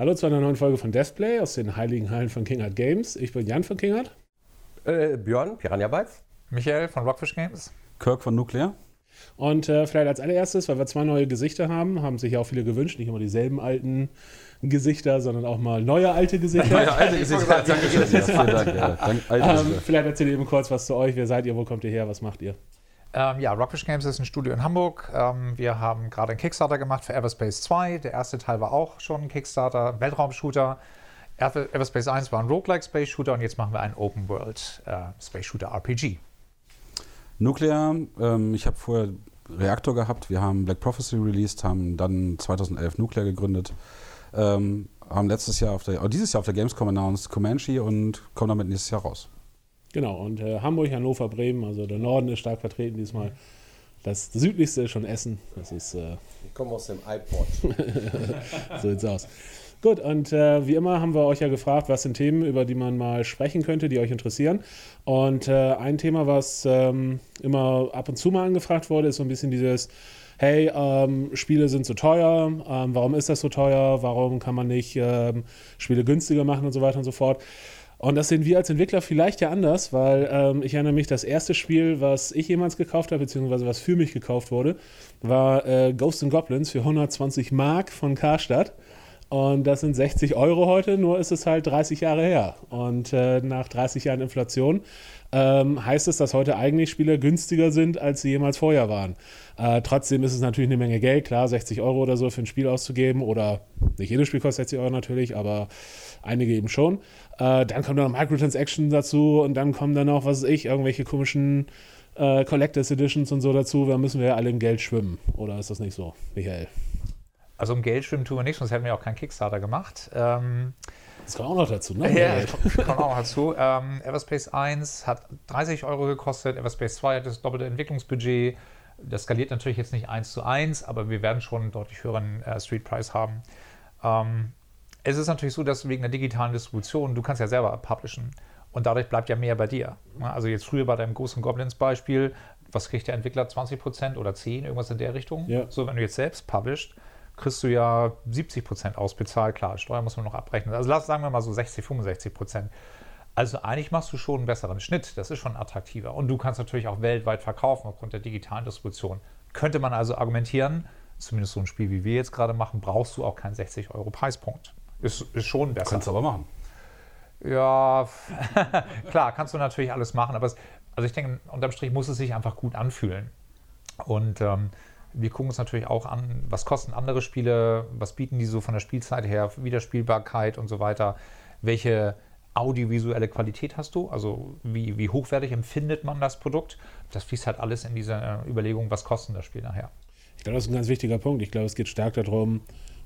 Hallo zu einer neuen Folge von Deathplay aus den heiligen Hallen von Kingart Games. Ich bin Jan von Kingart. Äh, Björn, Piranha Bytes. Michael von Rockfish Games. Kirk von Nuclear. Und äh, vielleicht als allererstes, weil wir zwei neue Gesichter haben, haben sich ja auch viele gewünscht, nicht immer dieselben alten Gesichter, sondern auch mal neue alte Gesichter. neue alte Gesichter. ähm, vielleicht erzählt ihr eben kurz was zu euch. Wer seid ihr? Wo kommt ihr her? Was macht ihr? Ähm, ja, Rockfish Games ist ein Studio in Hamburg. Ähm, wir haben gerade einen Kickstarter gemacht für Everspace 2. Der erste Teil war auch schon ein Kickstarter, Weltraum-Shooter. Everspace 1 war ein Roguelike Space Shooter und jetzt machen wir einen Open World äh, Space Shooter RPG. Nuclear, ähm, ich habe vorher Reaktor gehabt, wir haben Black Prophecy released, haben dann 2011 Nuclear gegründet, ähm, haben letztes Jahr auf der, oh, dieses Jahr auf der Gamescom announced Comanche und kommen damit nächstes Jahr raus. Genau, und äh, Hamburg, Hannover, Bremen, also der Norden ist stark vertreten diesmal. Das südlichste ist schon Essen. Das ist. Äh, ich komme aus dem iPod. so sieht's aus. Gut, und äh, wie immer haben wir euch ja gefragt, was sind Themen, über die man mal sprechen könnte, die euch interessieren. Und äh, ein Thema, was ähm, immer ab und zu mal angefragt wurde, ist so ein bisschen dieses, hey, ähm, Spiele sind so teuer, ähm, warum ist das so teuer, warum kann man nicht ähm, Spiele günstiger machen und so weiter und so fort. Und das sehen wir als Entwickler vielleicht ja anders, weil ähm, ich erinnere mich, das erste Spiel, was ich jemals gekauft habe, beziehungsweise was für mich gekauft wurde, war äh, Ghosts and Goblins für 120 Mark von Karstadt. Und das sind 60 Euro heute, nur ist es halt 30 Jahre her. Und äh, nach 30 Jahren Inflation ähm, heißt es, dass heute eigentlich Spiele günstiger sind, als sie jemals vorher waren. Äh, trotzdem ist es natürlich eine Menge Geld, klar, 60 Euro oder so für ein Spiel auszugeben. Oder nicht jedes Spiel kostet 60 Euro natürlich, aber einige eben schon. Äh, dann kommen dann noch Microtransactions dazu und dann kommen dann noch, was weiß ich, irgendwelche komischen äh, Collectors Editions und so dazu. Da müssen wir ja alle im Geld schwimmen. Oder ist das nicht so, Michael? Also um Geld schwimmen tun wir nicht, sonst hätten wir auch keinen Kickstarter gemacht. Ähm, das kommt auch noch dazu, ne? Ja, das kommt, auch noch dazu. Ähm, Everspace 1 hat 30 Euro gekostet, Everspace 2 hat das doppelte Entwicklungsbudget. Das skaliert natürlich jetzt nicht eins zu eins, aber wir werden schon einen deutlich höheren äh, Street Price haben. Ähm, es ist natürlich so, dass wegen der digitalen Distribution, du kannst ja selber publishen und dadurch bleibt ja mehr bei dir. Also jetzt früher bei deinem Ghosts Goblins Beispiel, was kriegt der Entwickler? 20% oder 10, irgendwas in der Richtung? Ja. So, wenn du jetzt selbst published, kriegst du ja 70% ausbezahlt. Klar, Steuer muss man noch abrechnen. Also lass, sagen wir mal so 60, 65%. Also eigentlich machst du schon einen besseren Schnitt. Das ist schon attraktiver. Und du kannst natürlich auch weltweit verkaufen aufgrund der digitalen Distribution. Könnte man also argumentieren, zumindest so ein Spiel wie wir jetzt gerade machen, brauchst du auch keinen 60 Euro Preispunkt. Ist, ist schon besser. Kannst du aber machen. Ja, klar, kannst du natürlich alles machen, aber es, also ich denke, unterm Strich muss es sich einfach gut anfühlen. Und ähm, wir gucken uns natürlich auch an, was kosten andere Spiele, was bieten die so von der Spielzeit her, Wiederspielbarkeit und so weiter. Welche audiovisuelle Qualität hast du? Also wie, wie hochwertig empfindet man das Produkt? Das fließt halt alles in diese äh, Überlegung, was kostet das Spiel nachher. Ich glaube, das ist ein ganz wichtiger Punkt. Ich glaube, es geht stark darum,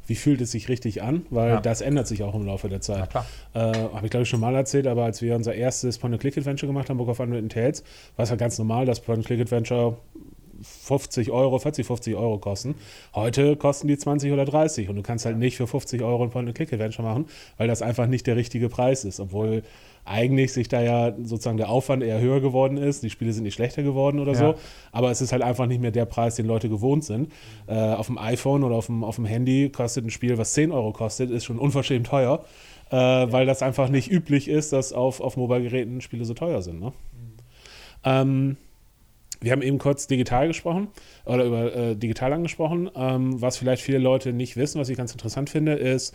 wie fühlt es sich richtig an, weil ja. das ändert sich auch im Laufe der Zeit. Äh, Habe ich, glaube ich, schon mal erzählt, aber als wir unser erstes Point-and-Click-Adventure gemacht haben, Book of Unwritten Tales, war es halt ganz normal, dass Point-and-Click-Adventure 50 Euro, 40, 50 Euro kosten. Heute kosten die 20 oder 30 und du kannst halt nicht für 50 Euro ein Point-and-Click-Adventure machen, weil das einfach nicht der richtige Preis ist, obwohl eigentlich sich da ja sozusagen der Aufwand eher höher geworden ist. Die Spiele sind nicht schlechter geworden oder ja. so, aber es ist halt einfach nicht mehr der Preis, den Leute gewohnt sind. Äh, auf dem iPhone oder auf dem, auf dem Handy kostet ein Spiel, was 10 Euro kostet, ist schon unverschämt teuer, äh, weil das einfach nicht üblich ist, dass auf, auf Mobile-Geräten Spiele so teuer sind. Ne? Mhm. Ähm, wir haben eben kurz digital gesprochen oder über äh, digital angesprochen. Ähm, was vielleicht viele Leute nicht wissen, was ich ganz interessant finde, ist,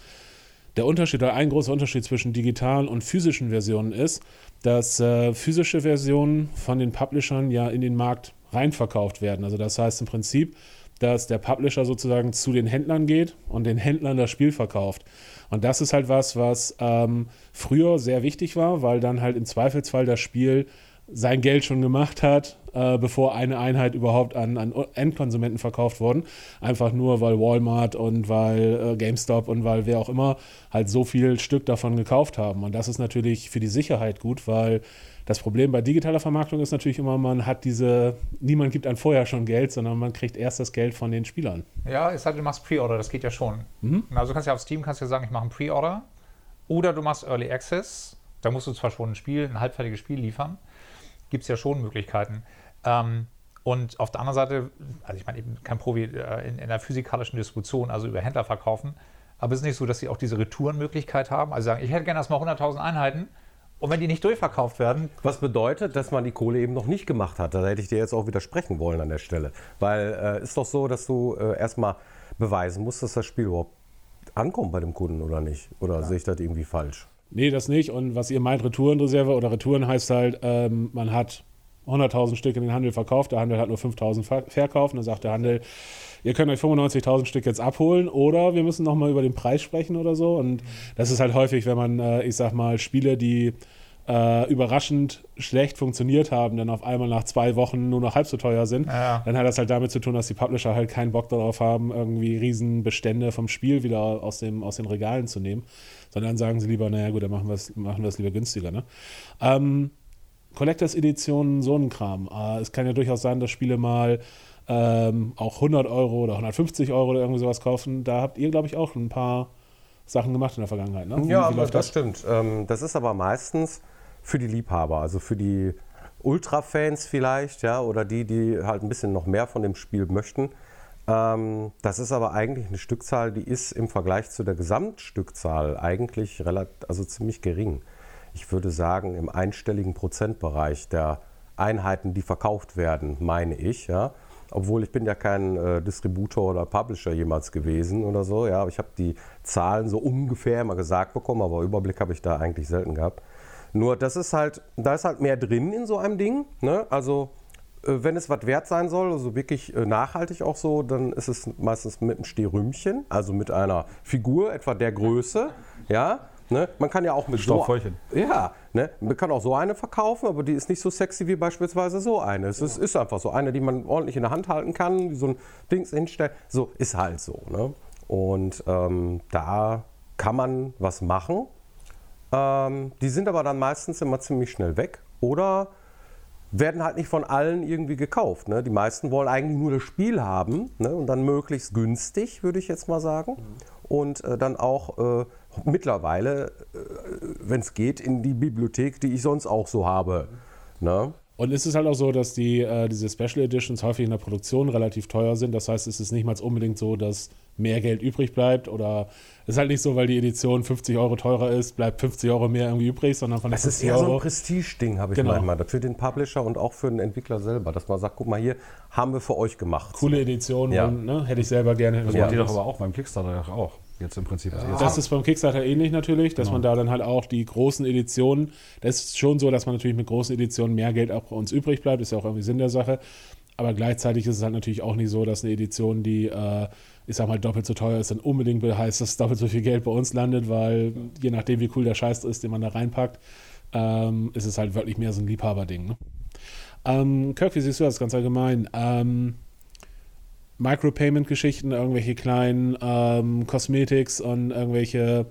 der Unterschied oder ein großer Unterschied zwischen digitalen und physischen Versionen ist, dass äh, physische Versionen von den Publishern ja in den Markt reinverkauft werden. Also das heißt im Prinzip, dass der Publisher sozusagen zu den Händlern geht und den Händlern das Spiel verkauft. Und das ist halt was, was ähm, früher sehr wichtig war, weil dann halt im Zweifelsfall das Spiel sein Geld schon gemacht hat, äh, bevor eine Einheit überhaupt an, an Endkonsumenten verkauft worden. Einfach nur, weil Walmart und weil äh, GameStop und weil wer auch immer halt so viel Stück davon gekauft haben. Und das ist natürlich für die Sicherheit gut, weil das Problem bei digitaler Vermarktung ist natürlich immer, man hat diese, niemand gibt einem vorher schon Geld, sondern man kriegt erst das Geld von den Spielern. Ja, es denn, du machst Pre-Order, das geht ja schon. Mhm. Also du kannst ja auf Steam kannst ja sagen, ich mache ein Pre-Order oder du machst Early Access. Da musst du zwar schon ein Spiel, ein halbfertiges Spiel liefern, gibt es ja schon Möglichkeiten. Ähm, und auf der anderen Seite, also ich meine, eben kein Profi äh, in, in der physikalischen Distribution, also über Händler verkaufen, Aber es ist nicht so, dass sie auch diese Retourenmöglichkeit haben. Also sagen, ich hätte gerne erstmal 100.000 Einheiten. Und wenn die nicht durchverkauft werden. Was bedeutet, dass man die Kohle eben noch nicht gemacht hat. Da hätte ich dir jetzt auch widersprechen wollen an der Stelle. Weil äh, ist doch so, dass du äh, erstmal beweisen musst, dass das Spiel überhaupt ankommt bei dem Kunden oder nicht. Oder ja. sehe ich das irgendwie falsch? Nee, das nicht. Und was ihr meint, Retourenreserve oder Retouren heißt halt, ähm, man hat 100.000 Stück in den Handel verkauft, der Handel hat nur 5.000 verkauft und dann sagt der Handel, ihr könnt euch 95.000 Stück jetzt abholen oder wir müssen nochmal über den Preis sprechen oder so. Und das ist halt häufig, wenn man, äh, ich sag mal, Spiele, die äh, überraschend schlecht funktioniert haben, dann auf einmal nach zwei Wochen nur noch halb so teuer sind, ja. dann hat das halt damit zu tun, dass die Publisher halt keinen Bock darauf haben, irgendwie Riesenbestände vom Spiel wieder aus, dem, aus den Regalen zu nehmen, sondern sagen sie lieber, naja gut, dann machen wir es machen lieber günstiger. Ne? Ähm, Collectors Editionen, so ein Kram. Äh, es kann ja durchaus sein, dass Spiele mal ähm, auch 100 Euro oder 150 Euro oder irgendwie sowas kaufen. Da habt ihr, glaube ich, auch ein paar Sachen gemacht in der Vergangenheit. Ne? Ja, das, das stimmt. Ähm, das ist aber meistens für die Liebhaber, also für die Ultra-Fans vielleicht, ja, oder die, die halt ein bisschen noch mehr von dem Spiel möchten. Ähm, das ist aber eigentlich eine Stückzahl, die ist im Vergleich zu der Gesamtstückzahl eigentlich relativ, also ziemlich gering ich würde sagen, im einstelligen Prozentbereich der Einheiten, die verkauft werden, meine ich. Ja. Obwohl ich bin ja kein äh, Distributor oder Publisher jemals gewesen oder so. Ja, aber ich habe die Zahlen so ungefähr immer gesagt bekommen, aber Überblick habe ich da eigentlich selten gehabt. Nur das ist halt, da ist halt mehr drin in so einem Ding. Ne? Also äh, wenn es was wert sein soll, also wirklich äh, nachhaltig auch so, dann ist es meistens mit einem Stehrümchen, also mit einer Figur etwa der Größe, ja, Ne? Man kann ja auch mit so, ja, ne? man kann auch so eine verkaufen, aber die ist nicht so sexy wie beispielsweise so eine. Es ist, ist einfach so eine, die man ordentlich in der Hand halten kann, so ein Dings hinstellt. So ist halt so. Ne? Und ähm, da kann man was machen. Ähm, die sind aber dann meistens immer ziemlich schnell weg oder werden halt nicht von allen irgendwie gekauft. Ne? Die meisten wollen eigentlich nur das Spiel haben ne? und dann möglichst günstig, würde ich jetzt mal sagen. Mhm. Und äh, dann auch äh, mittlerweile, äh, wenn es geht, in die Bibliothek, die ich sonst auch so habe. Ne? Und es ist halt auch so, dass die, äh, diese Special Editions häufig in der Produktion relativ teuer sind. Das heißt, es ist nicht mal unbedingt so, dass mehr Geld übrig bleibt. Oder es ist halt nicht so, weil die Edition 50 Euro teurer ist, bleibt 50 Euro mehr irgendwie übrig, sondern von den Es ist eher Euro so ein Prestige-Ding, habe ich genau. manchmal. Für den Publisher und auch für den Entwickler selber. Dass man sagt, guck mal hier, haben wir für euch gemacht. Coole Edition, ja. und, ne, hätte ich selber gerne. Das ja. macht ihr doch aber auch beim Kickstarter auch jetzt im Prinzip. Ja. Das ist beim Kickstarter ähnlich natürlich, dass genau. man da dann halt auch die großen Editionen, das ist schon so, dass man natürlich mit großen Editionen mehr Geld auch bei uns übrig bleibt, ist ja auch irgendwie Sinn der Sache. Aber gleichzeitig ist es halt natürlich auch nicht so, dass eine Edition, die, äh, ich sag mal, doppelt so teuer ist, dann unbedingt heißt, dass doppelt so viel Geld bei uns landet, weil je nachdem, wie cool der Scheiß ist, den man da reinpackt, ähm, ist es halt wirklich mehr so ein Liebhaberding. Ne? Ähm, Kirk, wie siehst du das ganz allgemein? Ähm, Micropayment-Geschichten, irgendwelche kleinen ähm, Cosmetics und irgendwelche,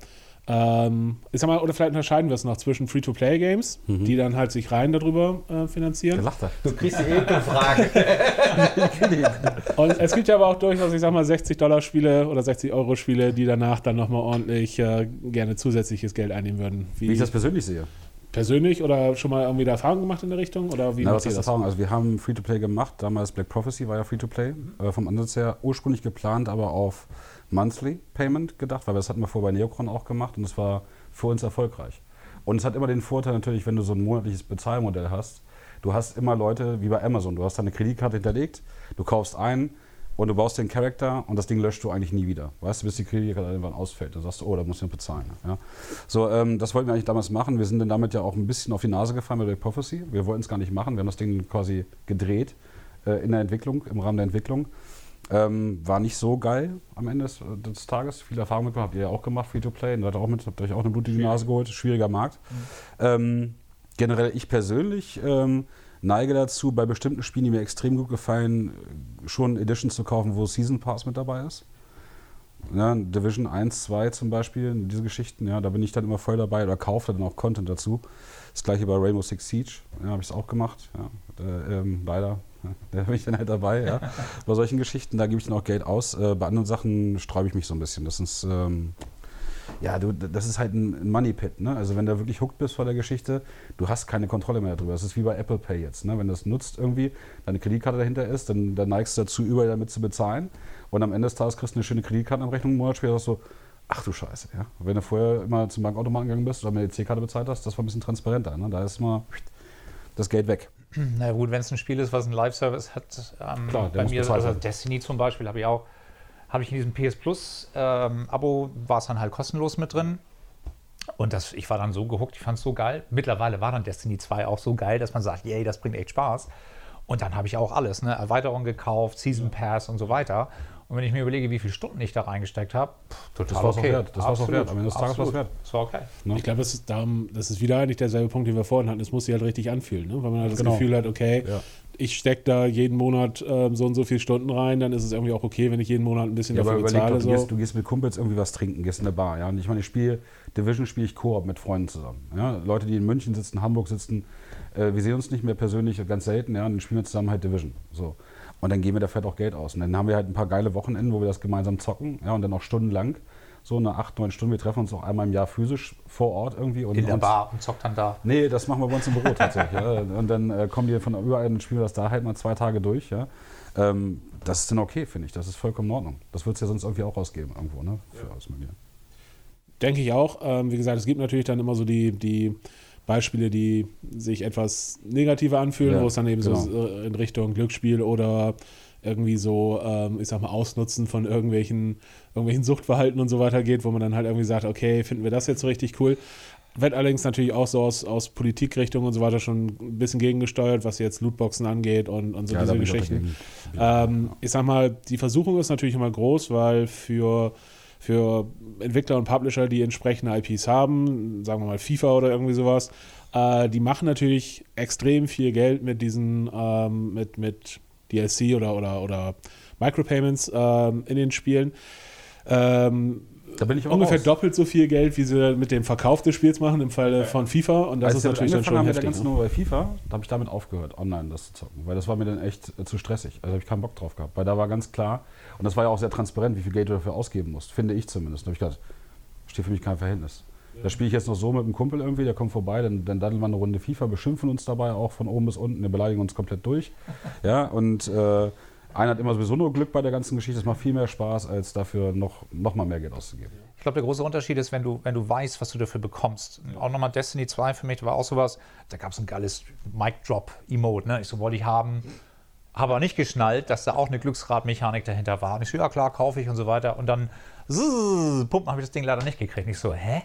ähm, ich sag mal, oder vielleicht unterscheiden wir es noch zwischen Free-to-Play-Games, mhm. die dann halt sich rein darüber äh, finanzieren. lacht er. Du kriegst die Ekelfrage. und es gibt ja aber auch durchaus, ich sag mal, 60-Dollar-Spiele oder 60-Euro-Spiele, die danach dann nochmal ordentlich äh, gerne zusätzliches Geld einnehmen würden. Wie, Wie ich das persönlich sehe persönlich oder schon mal irgendwie Erfahrung gemacht in der Richtung? Oder wie Na, was ist Erfahrung? Also wir haben Free-to-Play gemacht. Damals Black Prophecy war ja Free-to-Play. Mhm. Äh, vom Ansatz her ursprünglich geplant, aber auf Monthly Payment gedacht, weil das hatten wir vorher bei Neocron auch gemacht und es war für uns erfolgreich. Und es hat immer den Vorteil natürlich, wenn du so ein monatliches Bezahlmodell hast, du hast immer Leute wie bei Amazon, du hast deine Kreditkarte hinterlegt, du kaufst ein, und du baust den Charakter und das Ding löscht du eigentlich nie wieder. Weißt du, bis die Kreditkarte irgendwann ausfällt. Dann sagst du, oh, da musst du bezahlen. Ja? So, ähm, das wollten wir eigentlich damals machen. Wir sind dann damit ja auch ein bisschen auf die Nase gefallen bei der Prophecy. Wir wollten es gar nicht machen. Wir haben das Ding quasi gedreht äh, in der Entwicklung, im Rahmen der Entwicklung. Ähm, war nicht so geil am Ende des, des Tages. Viel Erfahrung mit habt ihr ja auch gemacht, Free-to-Play. Seid auch mit, habt euch auch eine blutige Nase geholt. Schwieriger Markt. Mhm. Ähm, generell ich persönlich ähm, neige dazu, bei bestimmten Spielen, die mir extrem gut gefallen, schon Editions zu kaufen, wo Season Pass mit dabei ist. Ja, Division 1, 2 zum Beispiel, diese Geschichten, ja, da bin ich dann immer voll dabei oder kaufe dann auch Content dazu. Das gleiche bei Rainbow Six Siege, ja, habe ich es auch gemacht. Ja, da, ähm, leider, da bin ich dann halt dabei. Ja. bei solchen Geschichten, da gebe ich dann auch Geld aus. Äh, bei anderen Sachen sträube ich mich so ein bisschen. Das ist, ähm, ja, du, das ist halt ein Money Pit. Ne? Also wenn du wirklich hooked bist vor der Geschichte, du hast keine Kontrolle mehr darüber. Das ist wie bei Apple Pay jetzt. Ne? Wenn du das nutzt irgendwie, deine Kreditkarte dahinter ist, dann, dann neigst du dazu, überall damit zu bezahlen. Und am Ende des Tages kriegst du eine schöne Kreditkartenabrechnung einen Monat später sagst du, Ach du Scheiße, ja. Wenn du vorher immer zum Bankautomaten gegangen bist oder mit der C-Karte bezahlt hast, das war ein bisschen transparenter. Ne? Da ist mal das Geld weg. Na gut, wenn es ein Spiel ist, was einen Live-Service hat, ähm, Klar, bei mir, also. Destiny zum Beispiel, habe ich auch, habe ich in diesem PS Plus ähm, Abo, war es dann halt kostenlos mit drin. Und das, ich war dann so gehuckt, ich fand es so geil. Mittlerweile war dann Destiny 2 auch so geil, dass man sagt, yay, das bringt echt Spaß. Und dann habe ich auch alles, ne? Erweiterung gekauft, Season Pass und so weiter. Und wenn ich mir überlege, wie viele Stunden ich da reingesteckt habe, total Das war's auch okay. wert. Das war's auch Absolut. wert. Am Ende des Tages war's Absolut. wert. Das war okay. Ich glaube, das das ist wieder eigentlich derselbe Punkt, den wir vorhin hatten. Es muss sich halt richtig anfühlen, ne? weil man halt das Genau. Gefühl hat, okay, Ja. ich stecke da jeden Monat ähm, so und so viele Stunden rein, dann ist es irgendwie auch okay, wenn ich jeden Monat ein bisschen Ja, aber dafür überleg doch, bezahle. du, gehst, So. du gehst mit Kumpels irgendwie was trinken, gehst in eine Bar. Ja? Und ich meine, ich spiele Division spiele ich Koop mit Freunden zusammen. Ja? Leute, die in München sitzen, Hamburg sitzen, äh, wir sehen uns nicht mehr persönlich ganz selten, ja, und dann spielen wir zusammen halt Division. So. Und dann geben wir dafür halt auch Geld aus. Und dann haben wir halt ein paar geile Wochenenden, wo wir das gemeinsam zocken, ja, und dann auch stundenlang. So eine acht, neun Stunden. Wir treffen uns auch einmal im Jahr physisch vor Ort irgendwie. Und In der Bar und zockt dann da. Nee, das machen wir bei uns im Büro tatsächlich. ja. Und dann äh, kommen die von überall und spielen wir das da halt mal zwei Tage durch. Ja. Ähm, das ist dann okay, finde ich. Das ist vollkommen in Ordnung. Das wird es ja sonst irgendwie auch ausgeben irgendwo, ne? Für alles Mögliche. Denke ich auch. Ähm, wie gesagt, es gibt natürlich dann immer so die, die Beispiele, die sich etwas negativer anfühlen, Ja, wo es dann eben so genau. äh, in Richtung Glücksspiel oder irgendwie so, ähm, ich sag mal, Ausnutzen von irgendwelchen, irgendwelchen Suchtverhalten und so weiter geht, wo man dann halt irgendwie sagt, okay, finden wir das jetzt so richtig cool. Wird allerdings natürlich auch so aus, aus Politikrichtung und so weiter schon ein bisschen gegengesteuert, was jetzt Lootboxen angeht und, und so Ja, diese ich Geschichten. dagegen. Ähm, ich sag mal, die Versuchung ist natürlich immer groß, weil für, für Entwickler und Publisher, die entsprechende IPs haben, sagen wir mal FIFA oder irgendwie sowas, äh, die machen natürlich extrem viel Geld mit diesen, ähm, mit, mit DLC oder, oder, oder Micropayments ähm, in den Spielen. Ähm, Da bin ich ungefähr raus. doppelt so viel Geld, wie sie mit dem Verkauf des Spiels machen, im Falle von FIFA. Und das Als ist natürlich dann schon heftig. ganzen Ne? Nummer bei FIFA, da habe ich damit aufgehört, online das zu zocken. Weil das war mir dann echt äh, zu stressig. Also habe ich keinen Bock drauf gehabt. Weil da war ganz klar, und das war ja auch sehr transparent, wie viel Geld du dafür ausgeben musst. Finde ich zumindest. Da habe ich gedacht, steht für mich kein Verhältnis. Da spiele ich jetzt noch so mit einem Kumpel irgendwie, der kommt vorbei, dann, dann daddeln wir eine Runde FIFA, beschimpfen uns dabei auch von oben bis unten, wir beleidigen uns komplett durch. Ja, und äh, einer hat immer sowieso nur Glück bei der ganzen Geschichte. Es macht viel mehr Spaß, als dafür noch, noch mal mehr Geld auszugeben. Ich glaube, der große Unterschied ist, wenn du, wenn du weißt, was du dafür bekommst. Und Auch nochmal Destiny 2 für mich war auch sowas, da gab es ein geiles Mic-Drop-Emote. Ne? Ich so, wollte ich haben, habe aber nicht geschnallt, dass da auch eine Glücksradmechanik dahinter war. Und ich so, ja klar, kaufe ich und so weiter. Und dann, pumpen, habe ich das Ding leider nicht gekriegt. Und ich so, hä?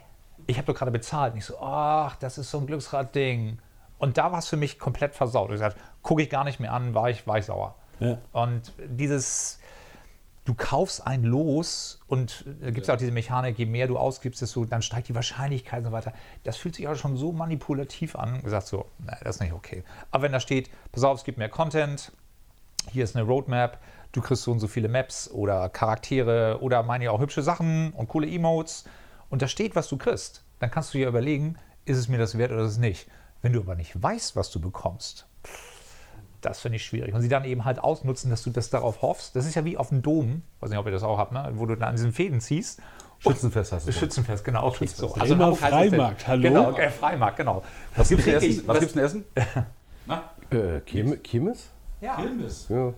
Ich habe doch gerade bezahlt. Und ich so, ach, das ist so ein Glücksrad-Ding. Und da war es für mich komplett versaut. Ich gesagt, gucke ich gar nicht mehr an, war ich, war ich sauer. Ja. Und dieses, du kaufst ein Los und da gibt es auch diese Mechanik, je mehr du ausgibst, desto dann steigt die Wahrscheinlichkeit und so weiter. Das fühlt sich auch schon so manipulativ an. Gesagt so, nein, das ist nicht okay. Aber wenn da steht, pass auf, es gibt mehr Content, hier ist eine Roadmap, du kriegst so und so viele Maps oder Charaktere oder meine ich auch hübsche Sachen und coole Emotes und da steht, was du kriegst, dann kannst du dir überlegen, ist es mir das wert oder ist es nicht. Wenn du aber nicht weißt, was du bekommst, das finde ich schwierig. Und sie dann eben halt ausnutzen, dass du das darauf hoffst. Das ist ja wie auf dem Dom, weiß nicht, ob ihr das auch habt, ne? wo du dann an diesen Fäden ziehst. Schützenfest heißt es. Schützenfest, genau. Auch so. Hamburg heißt es Freimarkt, denn- hallo? Genau, äh, Freimarkt, genau. Was gibt's denn krieg Essen? Was gibt's denn Essen? Äh, Kirmes? Kirmes? Ja. Ja.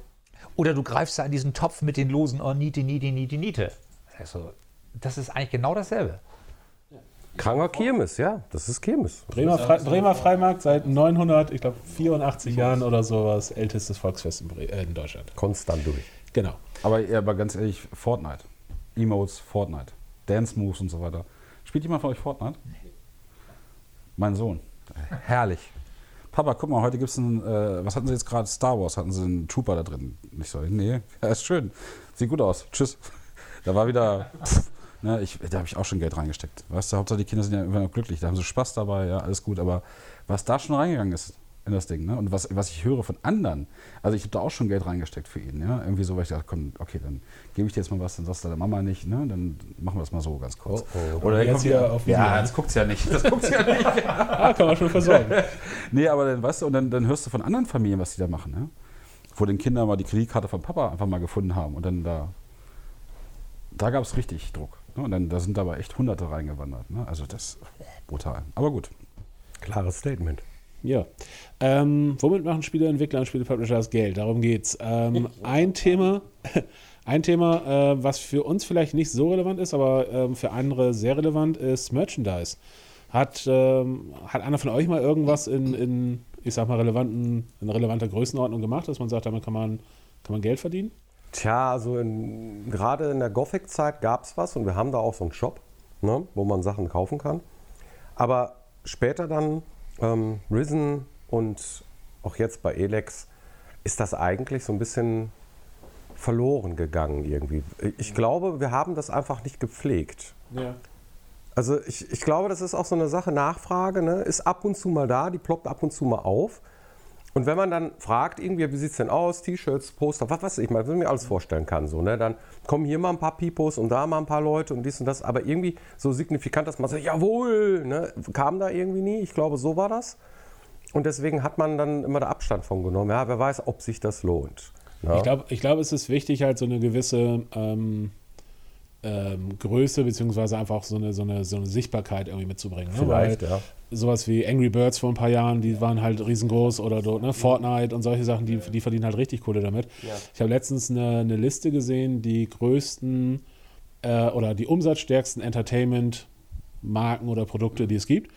Oder du greifst da in diesen Topf mit den Losen, oh, Niete, Niete, Niete, Niete. Also, das ist eigentlich genau dasselbe. Kranker Kirmes, ja, das ist Kirmes. Bremer, Fre Bremer Freimarkt seit 900, ich glaube 84 Jahren oder sowas, ältestes Volksfest in, äh, in Deutschland. Konstant durch. Genau. Aber, aber ganz ehrlich, Fortnite. Emotes, Fortnite. Dance Moves und so weiter. Spielt jemand von euch Fortnite? Mein Sohn. Herrlich. Papa, guck mal, heute gibt es ein, äh, was hatten Sie jetzt gerade? Star Wars, hatten Sie einen Trooper da drin? Ich so, nee, ja, ist schön. Sieht gut aus. Tschüss. Da war wieder, pff, ne, ich, da habe ich auch schon Geld reingesteckt. Weißt du, Hauptsache die Kinder sind ja immer noch glücklich, da haben sie Spaß dabei, ja, alles gut. Aber was da schon reingegangen ist in das Ding, ne? und was, was ich höre von anderen, also ich habe da auch schon Geld reingesteckt für ihn, ja, irgendwie so, weil ich dachte, komm, okay, dann gebe ich dir jetzt mal was, dann sagst du deiner Mama nicht, ne? dann machen wir das mal so ganz kurz. Oh, oh. Oder Jetzt hier wieder- auf Video, Ja, das guckt's ja nicht. Das guckt's ja nicht. Ah, kann man schon versorgen. Nee, aber dann weißt du, und dann, dann hörst du von anderen Familien, was die da machen, ne? Wo den Kinder mal die Kreditkarte von Papa einfach mal gefunden haben und dann da. Da gab es richtig Druck. Ne? Und dann da sind aber echt Hunderte reingewandert. Ne? Also das brutal. Aber gut. Klares Statement. Ja. Ähm, womit machen Spieleentwickler und Spielepublisher das Geld? Darum geht's. Ähm, ein Thema, Ein Thema, äh, was für uns vielleicht nicht so relevant ist, aber ähm, für andere sehr relevant, ist Merchandise. Hat, ähm, hat einer von euch mal irgendwas in, in ich sag mal, relevanten, in relevanter Größenordnung gemacht, dass man sagt, damit kann man, kann man Geld verdienen? Tja, also in, gerade in der Gothic-Zeit gab es was und wir haben da auch so einen Shop, ne, wo man Sachen kaufen kann. Aber später dann ähm, Risen und auch jetzt bei Elex ist das eigentlich so ein bisschen verloren gegangen irgendwie. Ich glaube, wir haben das einfach nicht gepflegt. Ja. Also ich, ich glaube, das ist auch so eine Sache, Nachfrage, ne? ist ab und zu mal da, die ploppt ab und zu mal auf. Und wenn man dann fragt, irgendwie, wie sieht es denn aus, T-Shirts, Poster, was weiß ich mal, was ich mir alles vorstellen kann, so, ne? dann kommen hier mal ein paar Pipos und da mal ein paar Leute und dies und das, aber irgendwie so signifikant, dass man sagt, jawohl, ne? kam da irgendwie nie, ich glaube, so war das. Und deswegen hat man dann immer da Abstand von genommen. Ja, wer weiß, ob sich das lohnt. Ja? Ich glaube, ich glaub, es ist wichtig, halt so eine gewisse ähm, ähm, Größe beziehungsweise einfach so eine, so, eine, so eine Sichtbarkeit irgendwie mitzubringen. Ne? Vielleicht, Weil ja. Sowas wie Angry Birds vor ein paar Jahren, die waren halt riesengroß oder dort, ne? Fortnite und solche Sachen, die, die verdienen halt richtig Kohle damit. Ja. Ich habe letztens eine, eine, Liste gesehen, die größten äh, oder die umsatzstärksten Entertainment-Marken oder Produkte, die es gibt.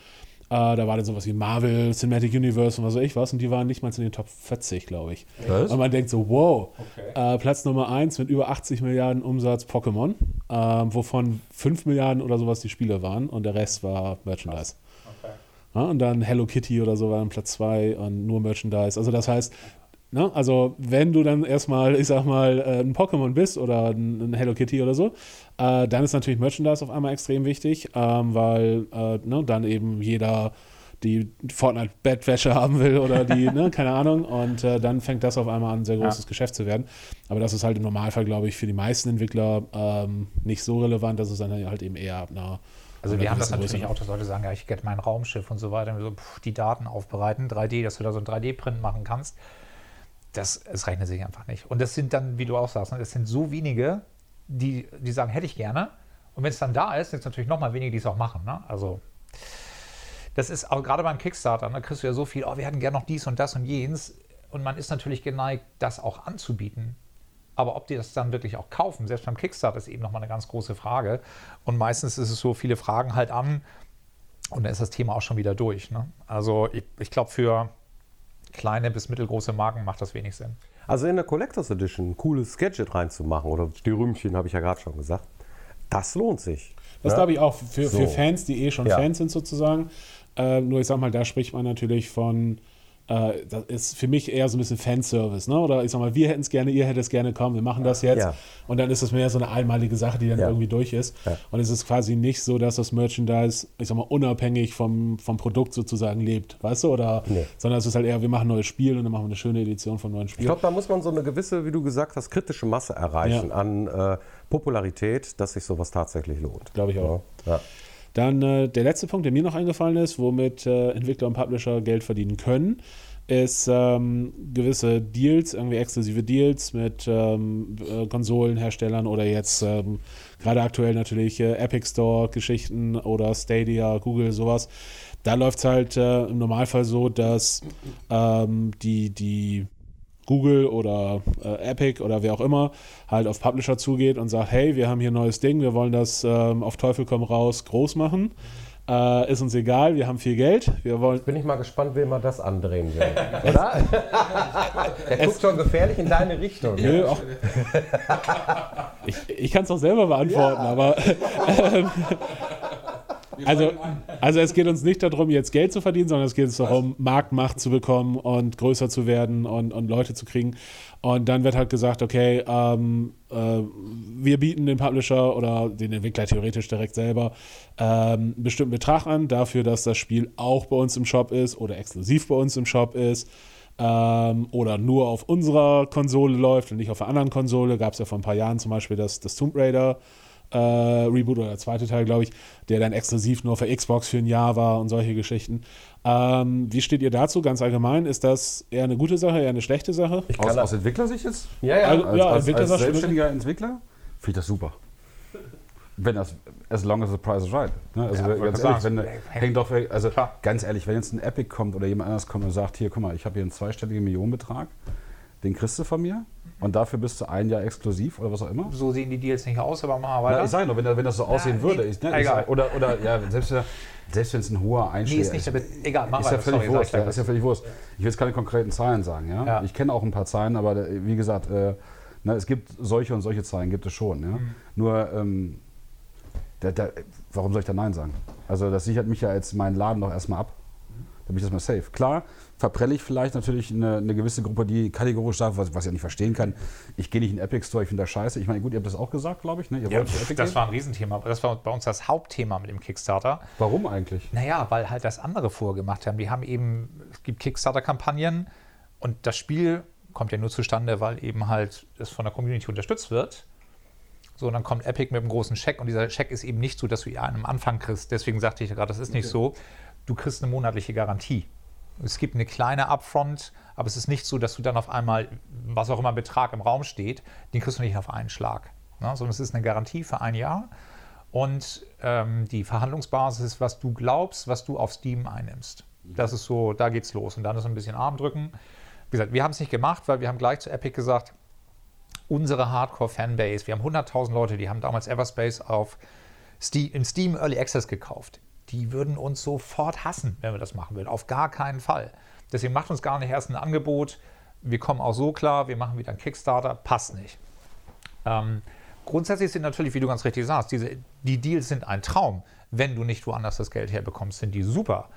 Äh, da war dann sowas wie Marvel, Cinematic Universe und was weiß ich was. Und die waren nicht mal in den Top 40, glaube ich. Was? Und man denkt so, wow. Okay. Äh, Platz Nummer 1 mit über 80 Milliarden Umsatz Pokémon, äh, wovon 5 Milliarden oder sowas die Spiele waren und der Rest war Merchandise. Okay. Ja, und dann Hello Kitty oder so war dann Platz 2 und nur Merchandise. Also das heißt, Ne? Also, wenn du dann erstmal, ich sag mal, äh, ein Pokémon bist oder ein Hello Kitty oder so, äh, dann ist natürlich Merchandise auf einmal extrem wichtig, ähm, weil äh, ne, dann eben jeder die Fortnite-Bettwäsche haben will oder die, ne, keine Ahnung. Und äh, dann fängt das auf einmal an, ein sehr großes ja. Geschäft zu werden. Aber das ist halt im Normalfall, glaube ich, für die meisten Entwickler ähm, nicht so relevant. Das ist dann halt eben eher ab einer also wir haben das natürlich auch, dass Leute sagen, ja, ich hätte mein Raumschiff und so weiter, und so, pff, die Daten aufbereiten, 3D, dass du da so ein 3D-Print machen kannst das, es rechnet sich einfach nicht. Und das sind dann, wie du auch sagst, ne, das sind so wenige, die, die sagen, hätte ich gerne. Und wenn es dann da ist, sind es natürlich noch mal wenige, die es auch machen. Ne? Also das ist auch gerade beim Kickstarter, da kriegst du ja so viel, oh, wir hätten gerne noch dies und das und jenes. Und man ist natürlich geneigt, das auch anzubieten. Aber ob die das dann wirklich auch kaufen, selbst beim Kickstarter, ist eben nochmal eine ganz große Frage. Und meistens ist es so, viele Fragen halt an und dann ist das Thema auch schon wieder durch. Ne? Also ich, ich glaube, für kleine bis mittelgroße Marken macht das wenig Sinn. Also in der Collectors Edition ein cooles Gadget reinzumachen oder die Rühmchen, habe ich ja gerade schon gesagt, das lohnt sich. Das ja? glaube ich auch für, so. für Fans, die eh schon ja. Fans sind sozusagen. Äh, nur ich sag mal, da spricht man natürlich von äh, das ist für mich eher so ein bisschen Fanservice, ne? Oder ich sag mal, wir hätten es gerne, ihr hättet es gerne, komm, wir machen das jetzt. Ja. Und dann ist es mehr so eine einmalige Sache, die dann ja. irgendwie durch ist. Ja. Und es ist quasi nicht so, dass das Merchandise, ich sag mal, unabhängig vom, vom Produkt sozusagen lebt, weißt du? Oder, nee. sondern es ist halt eher, wir machen ein neues Spiel und dann machen wir eine schöne Edition von neuen Spielen. Ich glaube, da muss man so eine gewisse, wie du gesagt hast, kritische Masse erreichen an äh, Popularität, dass sich sowas tatsächlich lohnt. Glaube ich auch. Dann äh, der letzte Punkt, der mir noch eingefallen ist, womit äh, Entwickler und Publisher Geld verdienen können, ist ähm, gewisse Deals, irgendwie exklusive Deals mit ähm, äh, Konsolenherstellern oder jetzt ähm, gerade aktuell natürlich äh, Epic Store-Geschichten oder Stadia, Google, sowas. Da läuft es halt äh, im Normalfall so, dass ähm, die, die Google oder äh, Epic oder wer auch immer halt auf Publisher zugeht und sagt, hey, wir haben hier ein neues Ding, wir wollen das ähm, auf Teufel komm raus groß machen. Äh, ist uns egal, wir haben viel Geld. Wir wollen Bin ich mal gespannt, wem man das andrehen will. Oder? Der guckt schon gefährlich in deine Richtung. Nö, auch, ich ich kann es auch selber beantworten, ja. aber. Ähm, also, also es geht uns nicht darum, jetzt Geld zu verdienen, sondern es geht uns darum, Marktmacht zu bekommen und größer zu werden und, und Leute zu kriegen. Und dann wird halt gesagt, okay, ähm, äh, wir bieten den Publisher oder den Entwickler theoretisch direkt selber ähm, einen bestimmten Betrag an, dafür, dass das Spiel auch bei uns im Shop ist oder exklusiv bei uns im Shop ist ähm, oder nur auf unserer Konsole läuft und nicht auf einer anderen Konsole. Gab es ja vor ein paar Jahren zum Beispiel das, das Tomb Raider äh, Reboot oder der zweite Teil, glaube ich, der dann exklusiv nur für Xbox für ein Jahr war und solche Geschichten. Ähm, wie steht ihr dazu ganz allgemein? Ist das eher eine gute Sache, eher eine schlechte Sache? aus, aus Entwicklersicht jetzt? Ja, ja. Also, als, ja, als, als, als selbstständiger Entwickler finde ich das super. Wenn das, as long as the price is right. Ne? Also ja, ganz ehrlich, wenn, hängt doch, also ganz ehrlich, wenn jetzt ein Epic kommt oder jemand anders kommt und sagt, hier, guck mal, ich habe hier einen zweistelligen Millionenbetrag, den kriegst du von mir und dafür bist du ein Jahr exklusiv oder was auch immer. So sehen die Deals nicht aus, aber machen wir weiter. Na, ich sage nur, wenn, wenn das so aussehen Na, würde. nee, Ich, ne, egal. Ich, oder, oder ja, selbst, selbst wenn es ein hoher nee, Einschlag ist nicht damit. Egal, machen ist wir ja völlig Sorry, Ja, ist ja völlig wurscht. Ich will jetzt keine konkreten Zahlen sagen. Ja? Ja. Ich kenne auch ein paar Zahlen, aber äh, wie gesagt, äh, na, es gibt solche und solche Zahlen, gibt es schon. Ja? Mhm. Nur, ähm, da, da, warum soll ich da Nein sagen? Also das sichert mich ja jetzt meinen Laden doch erstmal ab. Da bin ich das mal safe. Klar, verprelle ich vielleicht natürlich eine, eine gewisse Gruppe, die kategorisch sagt, was, was ich ja nicht verstehen kann. Ich gehe nicht in den Epic Store, ich finde das scheiße. Ich meine, gut, ihr habt das auch gesagt, glaube ich. Ne? Ja, Epic das gehen. war ein Riesenthema. Das war bei uns das Hauptthema mit dem Kickstarter. Warum eigentlich? Naja, weil halt das andere vorgemacht haben. Die haben eben, es gibt Kickstarter-Kampagnen und das Spiel kommt ja nur zustande, weil eben halt es von der Community unterstützt wird. So, und dann kommt Epic mit einem großen Scheck und dieser Scheck ist eben nicht so, dass du ihn am Anfang kriegst. Deswegen sagte ich gerade, das ist nicht so. Du kriegst eine monatliche Garantie. Es gibt eine kleine Upfront, aber es ist nicht so, dass du dann auf einmal, was auch immer Betrag im Raum steht, den kriegst du nicht auf einen Schlag. Ne? Sondern es ist eine Garantie für ein Jahr. Und ähm, die Verhandlungsbasis ist, was du glaubst, was du auf Steam einnimmst. Das ist so, da geht's los. Und dann ist ein bisschen Arm drücken. Wie gesagt, wir haben es nicht gemacht, weil wir haben gleich zu Epic gesagt, unsere Hardcore-Fanbase, wir haben 100.000 Leute, die haben damals Everspace auf Steam, in Steam Early Access gekauft. Die würden uns sofort hassen, wenn wir das machen würden. Auf gar keinen Fall. Deswegen macht uns gar nicht erst ein Angebot. Wir kommen auch so klar, wir machen wieder einen Kickstarter. Passt nicht. Ähm, grundsätzlich sind natürlich, wie du ganz richtig sagst, diese, die Deals sind ein Traum. Wenn du nicht woanders das Geld herbekommst, sind die super.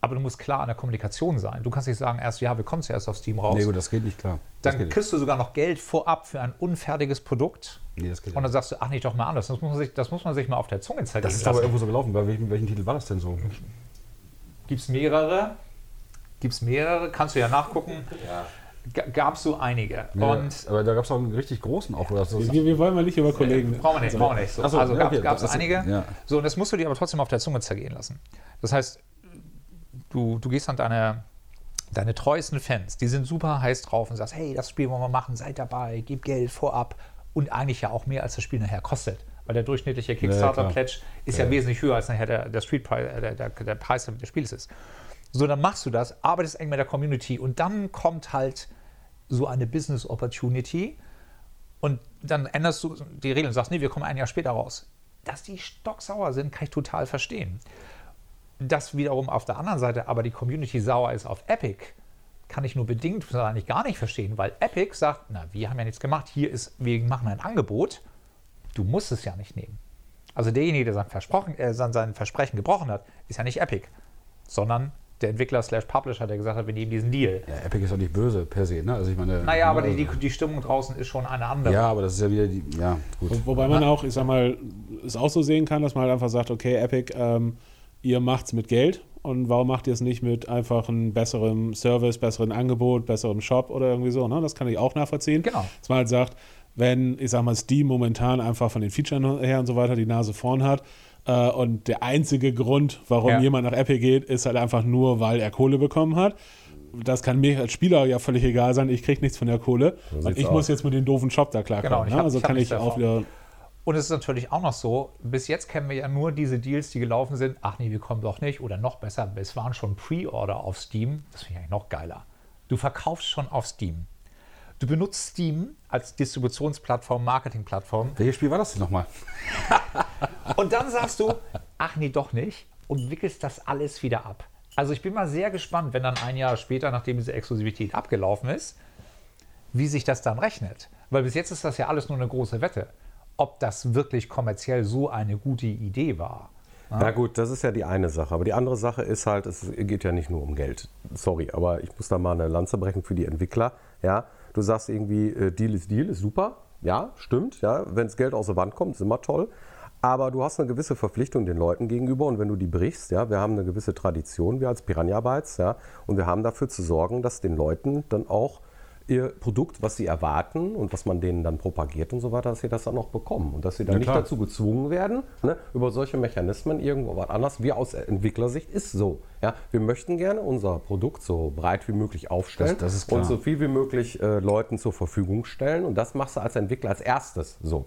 Aber du musst klar in der Kommunikation sein. Du kannst nicht sagen, erst, ja, wir kommen zuerst auf Steam raus. Nee, gut, das geht nicht klar. Das dann geht nicht. kriegst du sogar noch Geld vorab für ein unfertiges Produkt. Nee, das geht Und dann sagst du, ach nicht doch mal anders. Das muss man sich, das muss man sich mal auf der Zunge zergehen Das ist aber lassen. irgendwo so gelaufen. Bei welchem, welchem Titel war das denn so? Gibt es mehrere? Gibt es mehrere? Kannst du ja nachgucken. Gab es so einige. Und aber da gab es auch einen richtig großen auch. Oder so. Wir, wir wollen mal nicht über Kollegen. Brauchen wir nicht, brauchen wir nicht. So, so, also ja, gab okay, es das ist- einige. ja. So, und das musst du dir aber trotzdem auf der Zunge zergehen lassen. Das heißt, du, du gehst an deine, deine treuesten Fans, die sind super heiß drauf und sagst, hey, das Spiel wollen wir machen, seid dabei, gib Geld vorab und eigentlich ja auch mehr, als das Spiel nachher kostet. Weil der durchschnittliche Kickstarter-Pledge ist ja, wesentlich höher, als nachher der, der, Street Preis, äh, der, der, der Preis des Spiels ist. So, dann machst du das, arbeitest eng mit der Community und dann kommt halt so eine Business Opportunity und dann änderst du die Regeln und sagst, nee, wir kommen ein Jahr später raus. Dass die stocksauer sind, kann ich total verstehen. Dass wiederum auf der anderen Seite aber die Community sauer ist auf Epic, kann ich nur bedingt, sondern eigentlich gar nicht verstehen, weil Epic sagt, na, wir haben ja nichts gemacht, hier ist, wir machen ein Angebot, du musst es ja nicht nehmen. Also derjenige, der sein, Versprochen, äh, sein, sein Versprechen gebrochen hat, ist ja nicht Epic, sondern der Entwickler slash Publisher, der gesagt hat, wir nehmen diesen Deal. Ja, Epic ist doch nicht böse per se, ne? Also ich meine. Naja, aber die, also, die, die Stimmung draußen ist schon eine andere. Ja, aber das ist ja wieder die. Ja, gut. Wo- Wobei man auch, ich sag mal, es auch so sehen kann, dass man halt einfach sagt, okay, Epic, ähm, ihr macht's mit Geld und warum macht ihr es nicht mit einfach einem besseren Service, besseren Angebot, besserem Shop oder irgendwie so, ne? Das kann ich auch nachvollziehen. Genau. Dass man halt sagt, wenn, ich sag mal, Steam momentan einfach von den Features her und so weiter die Nase vorn hat äh, und der einzige Grund, warum Ja. jemand nach Epic geht, ist halt einfach nur, weil er Kohle bekommen hat. Das kann mir als Spieler ja völlig egal sein, ich krieg nichts von der Kohle und sieht's ich aus. muss jetzt mit dem doofen Shop da klarkommen. Genau, ich ne? hab- also ich hab kann ich auch davon. wieder Und es ist natürlich auch noch so, bis jetzt kennen wir ja nur diese Deals, die gelaufen sind. Ach nee, wir kommen doch nicht. Oder noch besser, es waren schon Pre-Order auf Steam. Das finde ich eigentlich noch geiler. Du verkaufst schon auf Steam. Du benutzt Steam als Distributionsplattform, Marketingplattform. Welches Spiel war das denn nochmal? Und dann sagst du, ach nee, doch nicht. Und wickelst das alles wieder ab. Also ich bin mal sehr gespannt, wenn dann ein Jahr später, nachdem diese Exklusivität abgelaufen ist, wie sich das dann rechnet. Weil bis jetzt ist das ja alles nur eine große Wette. Ob das wirklich kommerziell so eine gute Idee war. Ja gut, das ist ja die eine Sache. Aber die andere Sache ist halt, es geht ja nicht nur um Geld. Sorry, aber ich muss da mal eine Lanze brechen für die Entwickler. Ja, du sagst irgendwie, äh, Deal ist Deal, ist super. Ja, stimmt. Ja, wenn das Geld aus der Wand kommt, ist immer toll. Aber du hast eine gewisse Verpflichtung den Leuten gegenüber und wenn du die brichst, ja, wir haben eine gewisse Tradition, wir als Piranha Bytes, ja, und wir haben dafür zu sorgen, dass den Leuten dann auch ihr Produkt, was sie erwarten und was man denen dann propagiert und so weiter, dass sie das dann auch bekommen und dass sie dann Ja, nicht klar. dazu gezwungen werden, ne, über solche Mechanismen irgendwo was anderes. Wir aus Entwicklersicht ist so. Ja, wir möchten gerne unser Produkt so breit wie möglich aufstellen Das- das und so viel wie möglich äh, Leuten zur Verfügung stellen und das machst du als Entwickler als erstes so.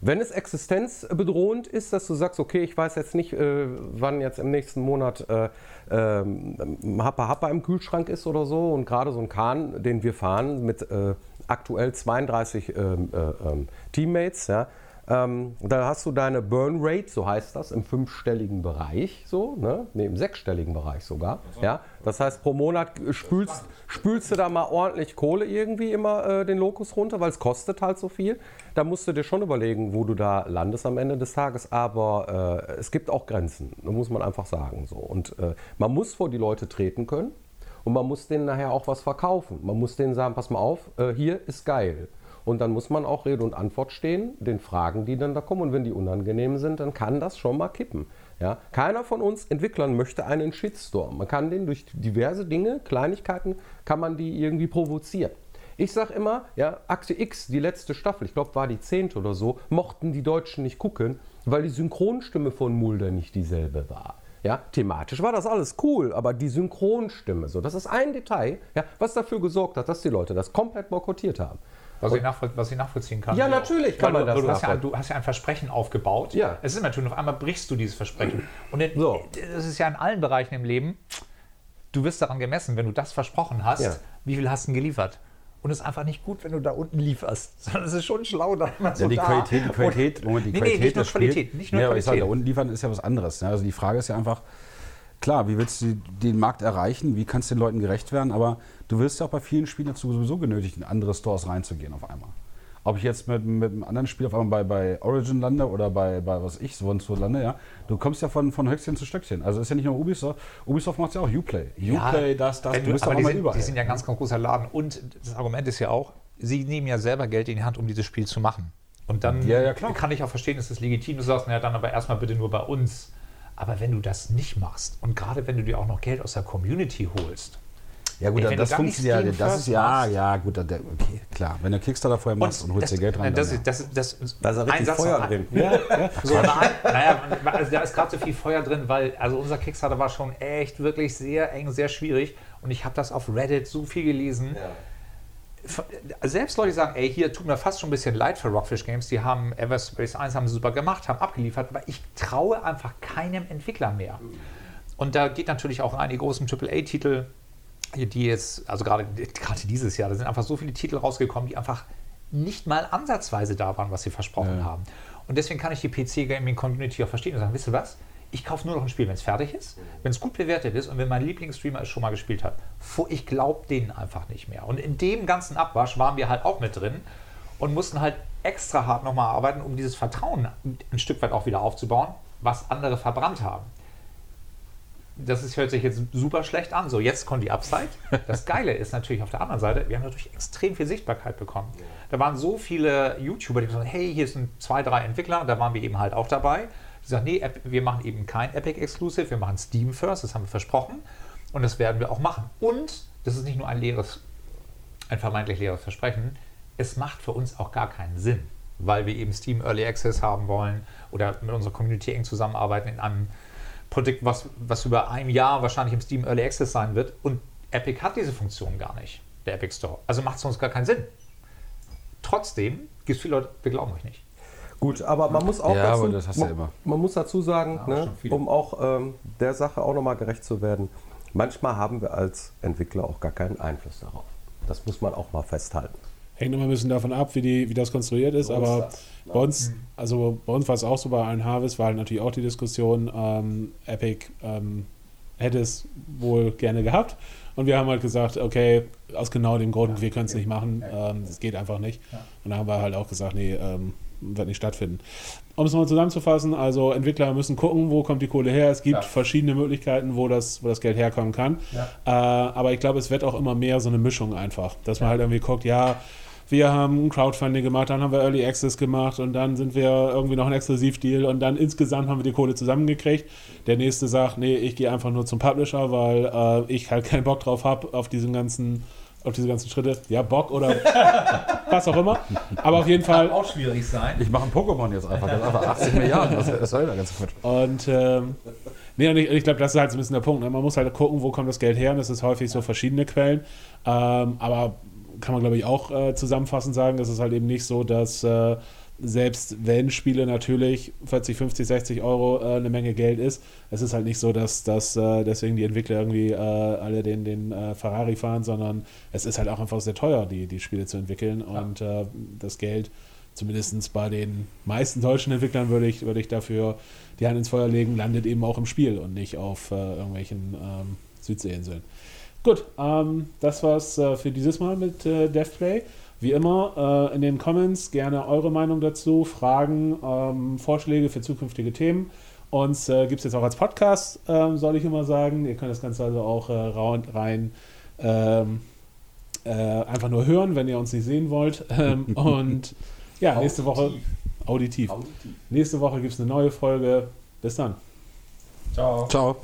Wenn es existenzbedrohend ist, dass du sagst, okay, ich weiß jetzt nicht, äh, wann jetzt im nächsten Monat äh, ähm, Happa Happa im Kühlschrank ist oder so und gerade so ein Kahn, den wir fahren mit äh, aktuell 32 ähm, äh, ähm, Teammates, ja, ähm, da hast du deine Burn Rate, so heißt das, im fünfstelligen Bereich, so, ne? Nee, im sechsstelligen Bereich sogar. Ja? Das heißt, pro Monat spülst, spülst du da mal ordentlich Kohle irgendwie immer äh, den Lokus runter, weil es kostet halt so viel. Da musst du dir schon überlegen, wo du da landest am Ende des Tages. Aber äh, es gibt auch Grenzen, da muss man einfach sagen. So. Und äh, man muss vor die Leute treten können. Und man muss denen nachher auch was verkaufen. Man muss denen sagen, pass mal auf, äh, hier ist geil. Und dann muss man auch Rede und Antwort stehen, den Fragen, die dann da kommen. Und wenn die unangenehm sind, dann kann das schon mal kippen. Ja? Keiner von uns Entwicklern möchte einen Shitstorm. Man kann den durch diverse Dinge, Kleinigkeiten, kann man die irgendwie provozieren. Ich sage immer, ja, Akte X, die letzte Staffel, ich glaube war die zehnte oder so, mochten die Deutschen nicht gucken, weil die Synchronstimme von Mulder nicht dieselbe war. Ja, thematisch war das alles cool, aber die Synchronstimme, so, das ist ein Detail, ja, was dafür gesorgt hat, dass die Leute das komplett boykottiert haben. Was ich, was ich, nachvollziehen kann. Ja, natürlich kann man das. Du hast, ja, du hast, ja, ein Versprechen aufgebaut. Ja. Es ist natürlich, auf einmal brichst du dieses Versprechen. Und in, so. das ist ja in allen Bereichen im Leben. Du wirst daran gemessen, wenn du das versprochen hast, ja. wie viel hast du geliefert? Und es ist einfach nicht gut, wenn du da unten lieferst. Sondern es ist schon schlau, da immer so ja, die da. Qualität, die Qualität, Moment, die nee, Qualität nee, nicht nur Qualität, nicht nur ja, Qualität. Sage, da unten liefern ist ja was anderes. Ne? Also die Frage ist ja einfach, klar, wie willst du den Markt erreichen? Wie kannst du den Leuten gerecht werden? Aber du wirst ja auch bei vielen Spielen dazu sowieso genötigt, in andere Stores reinzugehen auf einmal. Ob ich jetzt mit, mit einem anderen Spiel auf einmal bei, bei Origin lande oder bei, bei was ich so und so lande, ja, du kommst ja von, von Höchstchen zu Stöckchen. Also ist ja nicht nur Ubisoft, Ubisoft macht es ja auch Uplay. Uplay, ja, das, das, du, bist aber die sind, überall. Die sind ja ein ganz, ganz großer Laden und das Argument ist ja auch, sie nehmen ja selber Geld in die Hand, um dieses Spiel zu machen. Und dann ja, ja, kann ich auch verstehen, ist es legitim, du sagst, naja, dann aber erstmal bitte nur bei uns. Aber wenn du das nicht machst und gerade wenn du dir auch noch Geld aus der Community holst, ja gut, Ey, das funktioniert ja, das ist ja, ja gut, okay, klar. Wenn du Kickstarter vorher machst und, und holst dir Geld rein, das, dann, das, das, das, da ist richtig Feuer drin. Ja, ja. So, naja, also da ist gerade so viel Feuer drin, weil also unser Kickstarter war schon echt wirklich sehr eng, sehr schwierig und ich habe das auf Reddit so viel gelesen. Ja. Selbst Leute sagen, ey, hier tut mir fast schon ein bisschen leid für Rockfish Games, die haben Everspace 1 haben sie super gemacht, haben abgeliefert, aber ich traue einfach keinem Entwickler mehr. Und da geht natürlich auch rein, die großen AAA-Titel, die jetzt, also gerade, gerade dieses Jahr, da sind einfach so viele Titel rausgekommen, die einfach nicht mal ansatzweise da waren, was sie versprochen ja. haben. Und deswegen kann ich die PC-Gaming-Community auch verstehen und sagen, wisst ihr was? Ich kaufe nur noch ein Spiel, wenn es fertig ist, wenn es gut bewertet ist und wenn mein Lieblingsstreamer es schon mal gespielt hat. Ich glaube denen einfach nicht mehr. Und in dem ganzen Abwasch waren wir halt auch mit drin und mussten halt extra hart nochmal arbeiten, um dieses Vertrauen ein Stück weit auch wieder aufzubauen, was andere verbrannt haben das ist, hört sich jetzt super schlecht an. So, jetzt kommt die Upside. Das Geile ist natürlich auf der anderen Seite, wir haben natürlich extrem viel Sichtbarkeit bekommen. Da waren so viele YouTuber, die gesagt haben, hey, hier sind zwei, drei Entwickler, da waren wir eben halt auch dabei. Die sagen, nee, wir machen eben kein Epic Exclusive, wir machen Steam First, das haben wir versprochen und das werden wir auch machen. Und das ist nicht nur ein leeres, ein vermeintlich leeres Versprechen, es macht für uns auch gar keinen Sinn, weil wir eben Steam Early Access haben wollen oder mit unserer Community eng zusammenarbeiten in einem Produkt, was, was über ein Jahr wahrscheinlich im Steam Early Access sein wird. Und Epic hat diese Funktion gar nicht, der Epic Store. Also macht es uns gar keinen Sinn. Trotzdem gibt es viele Leute, wir glauben euch nicht. Gut, aber man muss auch ja, dazu, man, ja man, muss dazu sagen, ja, ne, um auch ähm, der Sache auch nochmal gerecht zu werden, manchmal haben wir als Entwickler auch gar keinen Einfluss darauf. Das muss man auch mal festhalten. Hängt immer ein bisschen davon ab, wie, die, wie das konstruiert ist, so aber ist bei uns, also bei uns war es auch so, bei allen Harvest war halt natürlich auch die Diskussion, ähm, Epic ähm, hätte es wohl gerne gehabt. Und wir haben halt gesagt, okay, aus genau dem Grund, ja, wir können es nicht machen, ähm, das geht einfach nicht. Ja. Und da haben wir halt auch gesagt, nee, ähm, wird nicht stattfinden. Um es nochmal zusammenzufassen, also Entwickler müssen gucken, wo kommt die Kohle her. Es gibt ja. verschiedene Möglichkeiten, wo das, wo das Geld herkommen kann. Äh, aber ich glaube, es wird auch immer mehr so eine Mischung einfach, dass man halt irgendwie guckt, ja, wir haben Crowdfunding gemacht, dann haben wir Early Access gemacht und dann sind wir irgendwie noch ein Exklusivdeal und dann insgesamt haben wir die Kohle zusammengekriegt. Der nächste sagt, nee, ich gehe einfach nur zum Publisher, weil äh, ich halt keinen Bock drauf habe auf diesen ganzen auf diese ganzen Schritte. Ja, Bock oder was auch immer. Aber auf jeden Fall. Kann auch schwierig sein. Ich mache ein Pokémon jetzt einfach. Das ist einfach 80 Milliarden. Was soll da ganz Quatsch? Und ähm, nee, und ich, ich glaube, das ist halt so ein bisschen der Punkt. Ne? Man muss halt gucken, wo kommt das Geld her. Und das ist häufig so verschiedene Quellen. Ähm, aber kann man, glaube ich, auch äh, zusammenfassend sagen, es ist halt eben nicht so, dass, äh, selbst wenn Spiele natürlich 40, 50, 60 Euro äh, eine Menge Geld ist, es ist halt nicht so, dass, dass äh, deswegen die Entwickler irgendwie äh, alle den, den äh, Ferrari fahren, sondern es ist halt auch einfach sehr teuer, die, die Spiele zu entwickeln ja. und äh, das Geld, zumindest bei den meisten deutschen Entwicklern, würde ich, würde ich dafür die Hand ins Feuer legen, landet eben auch im Spiel und nicht auf äh, irgendwelchen ähm, Südseeinseln. Gut, ähm, das war's für dieses Mal mit DevPlay. Wie immer, äh, in den Comments gerne eure Meinung dazu, Fragen, ähm, Vorschläge für zukünftige Themen. Uns äh, gibt es jetzt auch als Podcast, ähm, soll ich immer sagen. Ihr könnt das Ganze also auch äh, rein ähm, äh, einfach nur hören, wenn ihr uns nicht sehen wollt. Ähm, und ja, nächste Woche auditiv. auditiv. Nächste Woche gibt es eine neue Folge. Bis dann. Ciao. Ciao.